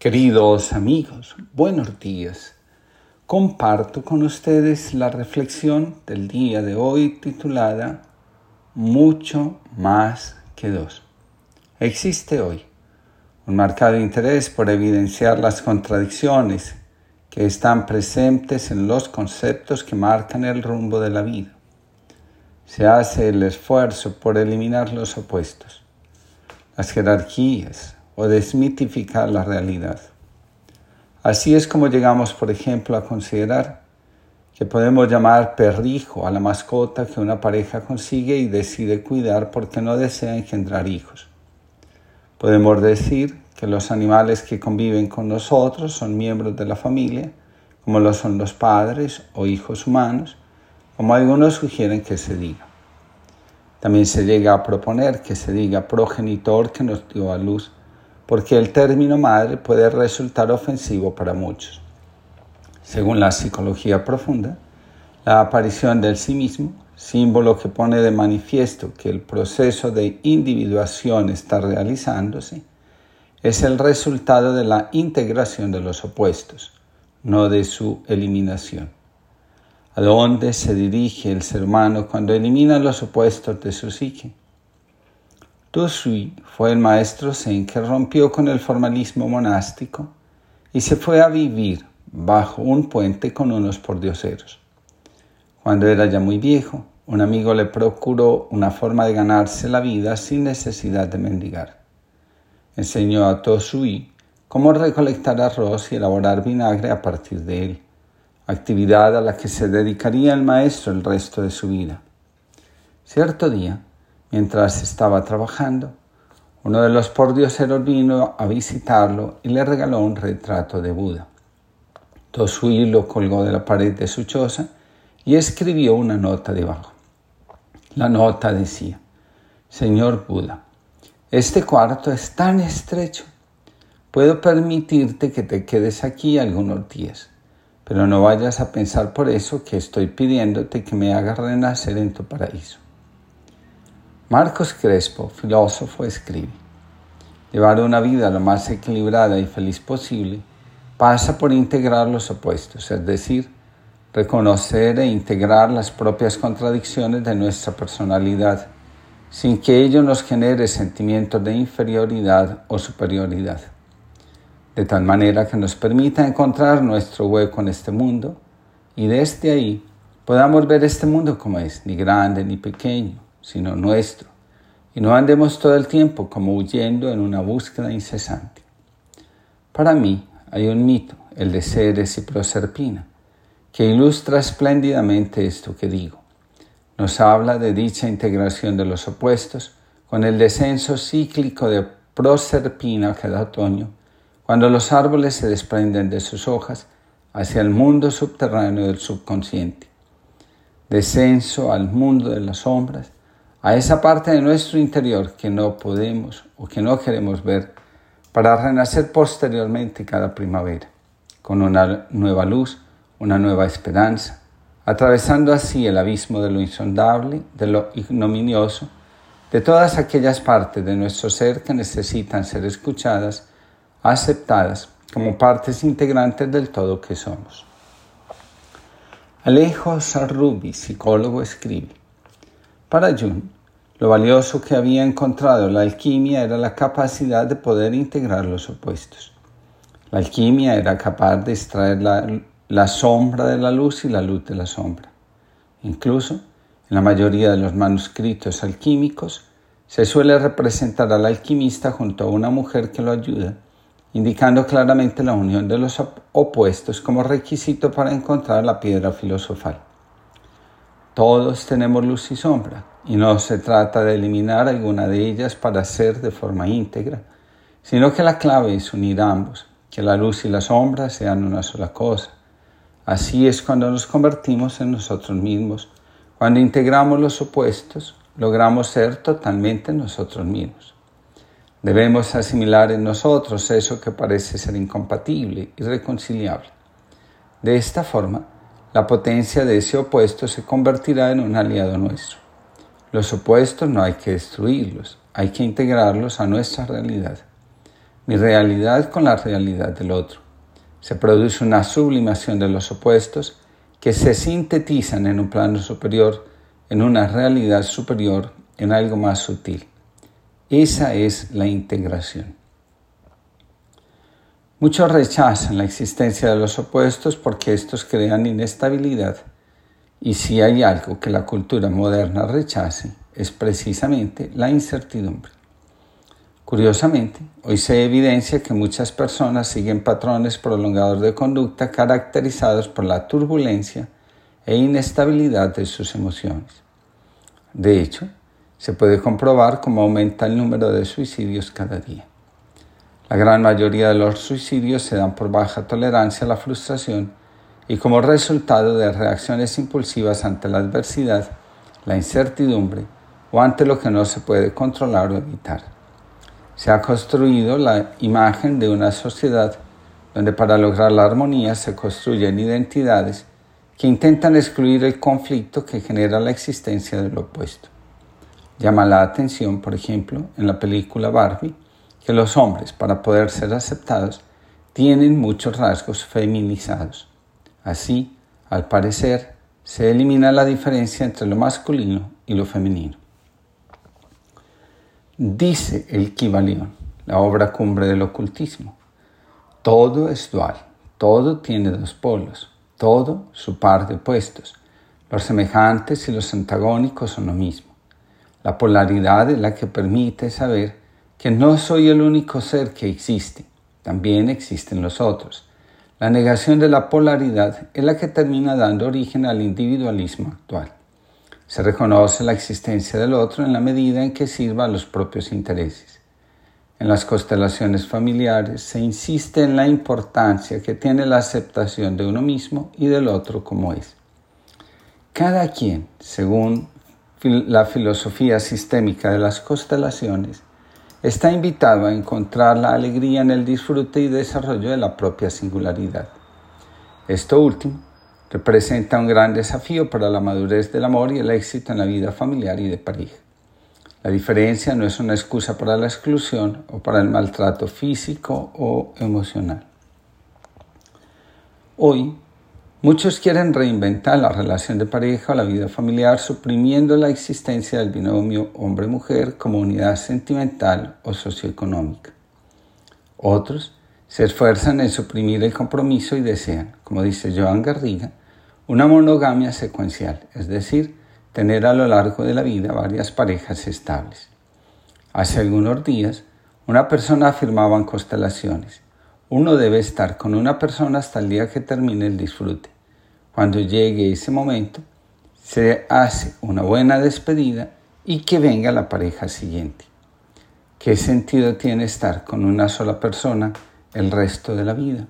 Queridos amigos, buenos días. Comparto con ustedes la reflexión del día de hoy titulada Mucho más que dos. Existe hoy un marcado interés por evidenciar las contradicciones que están presentes en los conceptos que marcan el rumbo de la vida. Se hace el esfuerzo por eliminar los opuestos, las jerarquías, o desmitificar la realidad. Así es como llegamos, por ejemplo, a considerar que podemos llamar perrijo a la mascota que una pareja consigue y decide cuidar porque no desea engendrar hijos. Podemos decir que los animales que conviven con nosotros son miembros de la familia, como lo son los padres o hijos humanos, como algunos sugieren que se diga. También se llega a proponer que se diga progenitor que nos dio a luz porque el término madre puede resultar ofensivo para muchos. Según la psicología profunda, la aparición del sí mismo, símbolo que pone de manifiesto que el proceso de individuación está realizándose, es el resultado de la integración de los opuestos, no de su eliminación. ¿A dónde se dirige el ser humano cuando elimina los opuestos de su psique? Sui fue el maestro Zen que rompió con el formalismo monástico y se fue a vivir bajo un puente con unos pordioseros. Cuando era ya muy viejo, un amigo le procuró una forma de ganarse la vida sin necesidad de mendigar. Enseñó a Tosui cómo recolectar arroz y elaborar vinagre a partir de él, actividad a la que se dedicaría el maestro el resto de su vida. Cierto día, Mientras estaba trabajando, uno de los pordioseros vino a visitarlo y le regaló un retrato de Buda. Tosui lo colgó de la pared de su choza y escribió una nota debajo. La nota decía, Señor Buda, este cuarto es tan estrecho. Puedo permitirte que te quedes aquí algunos días, pero no vayas a pensar por eso que estoy pidiéndote que me hagas renacer en tu paraíso. Marcos Crespo, filósofo, escribe, llevar una vida lo más equilibrada y feliz posible pasa por integrar los opuestos, es decir, reconocer e integrar las propias contradicciones de nuestra personalidad, sin que ello nos genere sentimientos de inferioridad o superioridad, de tal manera que nos permita encontrar nuestro hueco en este mundo y desde ahí podamos ver este mundo como es, ni grande ni pequeño, sino nuestro, y no andemos todo el tiempo como huyendo en una búsqueda incesante. Para mí hay un mito, el de Ceres y Proserpina, que ilustra espléndidamente esto que digo. Nos habla de dicha integración de los opuestos con el descenso cíclico de Proserpina cada otoño, cuando los árboles se desprenden de sus hojas hacia el mundo subterráneo del subconsciente. Descenso al mundo de las sombras, a esa parte de nuestro interior que no podemos o que no queremos ver para renacer posteriormente cada primavera, con una nueva luz, una nueva esperanza, atravesando así el abismo de lo insondable, de lo ignominioso, de todas aquellas partes de nuestro ser que necesitan ser escuchadas, aceptadas como partes integrantes del todo que somos. Alejo Sarrubi, psicólogo, escribe, para Jung, lo valioso que había encontrado la alquimia era la capacidad de poder integrar los opuestos. La alquimia era capaz de extraer la, sombra de la luz y la luz de la sombra. Incluso, en la mayoría de los manuscritos alquímicos, se suele representar al alquimista junto a una mujer que lo ayuda, indicando claramente la unión de los opuestos como requisito para encontrar la piedra filosofal. Todos tenemos luz y sombra, y no se trata de eliminar alguna de ellas para ser de forma íntegra, sino que la clave es unir ambos, que la luz y la sombra sean una sola cosa. Así es cuando nos convertimos en nosotros mismos. Cuando integramos los opuestos, logramos ser totalmente nosotros mismos. Debemos asimilar en nosotros eso que parece ser incompatible, irreconciliable. De esta forma, la potencia de ese opuesto se convertirá en un aliado nuestro. Los opuestos no hay que destruirlos, hay que integrarlos a nuestra realidad. mi realidad con la realidad del otro. Se produce una sublimación de los opuestos que se sintetizan en un plano superior, en una realidad superior, en algo más sutil. Esa es la integración. Muchos rechazan la existencia de los opuestos porque estos crean inestabilidad y si hay algo que la cultura moderna rechace es precisamente la incertidumbre. Curiosamente, hoy se evidencia que muchas personas siguen patrones prolongados de conducta caracterizados por la turbulencia e inestabilidad de sus emociones. De hecho, se puede comprobar cómo aumenta el número de suicidios cada día. La gran mayoría de los suicidios se dan por baja tolerancia a la frustración y como resultado de reacciones impulsivas ante la adversidad, la incertidumbre o ante lo que no se puede controlar o evitar. Se ha construido la imagen de una sociedad donde para lograr la armonía se construyen identidades que intentan excluir el conflicto que genera la existencia del opuesto. Llama la atención, por ejemplo, en la película Barbie, que los hombres, para poder ser aceptados, tienen muchos rasgos feminizados. Así, al parecer, se elimina la diferencia entre lo masculino y lo femenino. Dice el Kibalión, la obra cumbre del ocultismo, todo es dual, todo tiene dos polos, todo su par de opuestos. Los semejantes y los antagónicos son lo mismo. La polaridad es la que permite saber que no soy el único ser que existe, también existen los otros. La negación de la polaridad es la que termina dando origen al individualismo actual. Se reconoce la existencia del otro en la medida en que sirva a los propios intereses. En las constelaciones familiares se insiste en la importancia que tiene la aceptación de uno mismo y del otro como es. Cada quien, según la filosofía sistémica de las constelaciones, está invitado a encontrar la alegría en el disfrute y desarrollo de la propia singularidad. Esto último representa un gran desafío para la madurez del amor y el éxito en la vida familiar y de pareja. La diferencia no es una excusa para la exclusión o para el maltrato físico o emocional. Hoy, Muchos quieren reinventar la relación de pareja o la vida familiar suprimiendo la existencia del binomio hombre-mujer como unidad sentimental o socioeconómica. Otros se esfuerzan en suprimir el compromiso y desean, como dice Joan Garriga, una monogamia secuencial, es decir, tener a lo largo de la vida varias parejas estables. Hace algunos días, una persona afirmaba en constelaciones, uno debe estar con una persona hasta el día que termine el disfrute. Cuando llegue ese momento, se hace una buena despedida y que venga la pareja siguiente. ¿Qué sentido tiene estar con una sola persona el resto de la vida?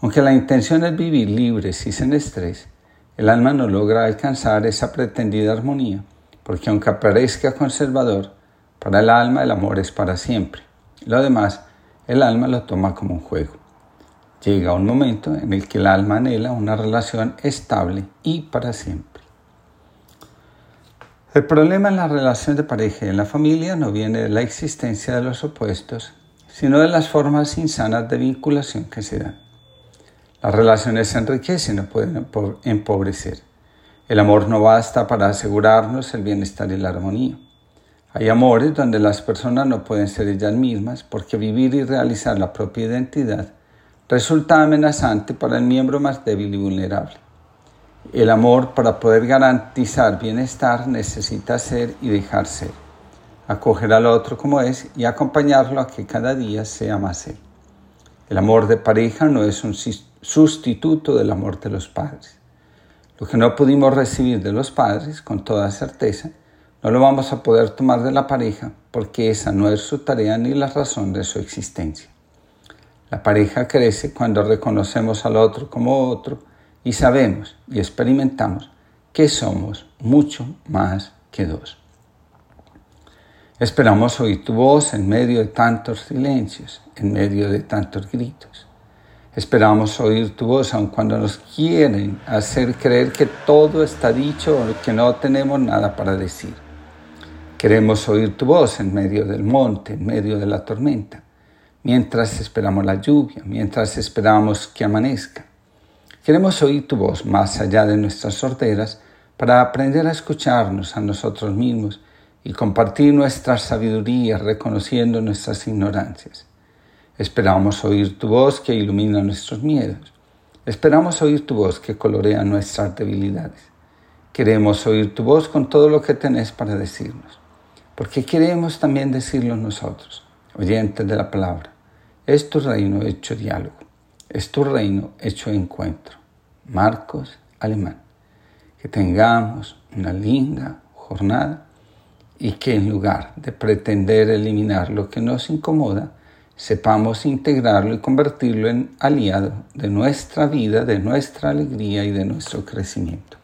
Aunque la intención es vivir libres y sin estrés, el alma no logra alcanzar esa pretendida armonía, porque aunque parezca conservador, para el alma el amor es para siempre. Lo demás el alma lo toma como un juego. Llega un momento en el que el alma anhela una relación estable y para siempre. El problema en la relación de pareja y en la familia no viene de la existencia de los opuestos, sino de las formas insanas de vinculación que se dan. Las relaciones se enriquecen, no pueden empobrecer. El amor no basta para asegurarnos el bienestar y la armonía. Hay amores donde las personas no pueden ser ellas mismas porque vivir y realizar la propia identidad resulta amenazante para el miembro más débil y vulnerable. El amor para poder garantizar bienestar necesita ser y dejar ser, acoger al otro como es y acompañarlo a que cada día sea más él. El amor de pareja no es un sustituto del amor de los padres. Lo que no pudimos recibir de los padres con toda certeza no lo vamos a poder tomar de la pareja porque esa no es su tarea ni la razón de su existencia. La pareja crece cuando reconocemos al otro como otro y sabemos y experimentamos que somos mucho más que dos. Esperamos oír tu voz en medio de tantos silencios, en medio de tantos gritos. Esperamos oír tu voz aun cuando nos quieren hacer creer que todo está dicho o que no tenemos nada para decir. Queremos oír tu voz en medio del monte, en medio de la tormenta. mientras esperamos la lluvia, mientras esperamos que amanezca. Queremos oír tu voz más allá de nuestras sorteras para aprender a escucharnos a nosotros mismos y compartir nuestra sabiduría reconociendo nuestras ignorancias. Esperamos oír tu voz que ilumina nuestros miedos. Esperamos oír tu voz que colorea nuestras debilidades. Queremos oír tu voz con todo lo que tenés para decirnos, porque queremos también decirlo nosotros, oyentes de la palabra. Es tu reino hecho diálogo, es tu reino hecho encuentro. Marcos Alemán. Que tengamos una linda jornada y que en lugar de pretender eliminar lo que nos incomoda, sepamos integrarlo y convertirlo en aliado de nuestra vida, de nuestra alegría y de nuestro crecimiento.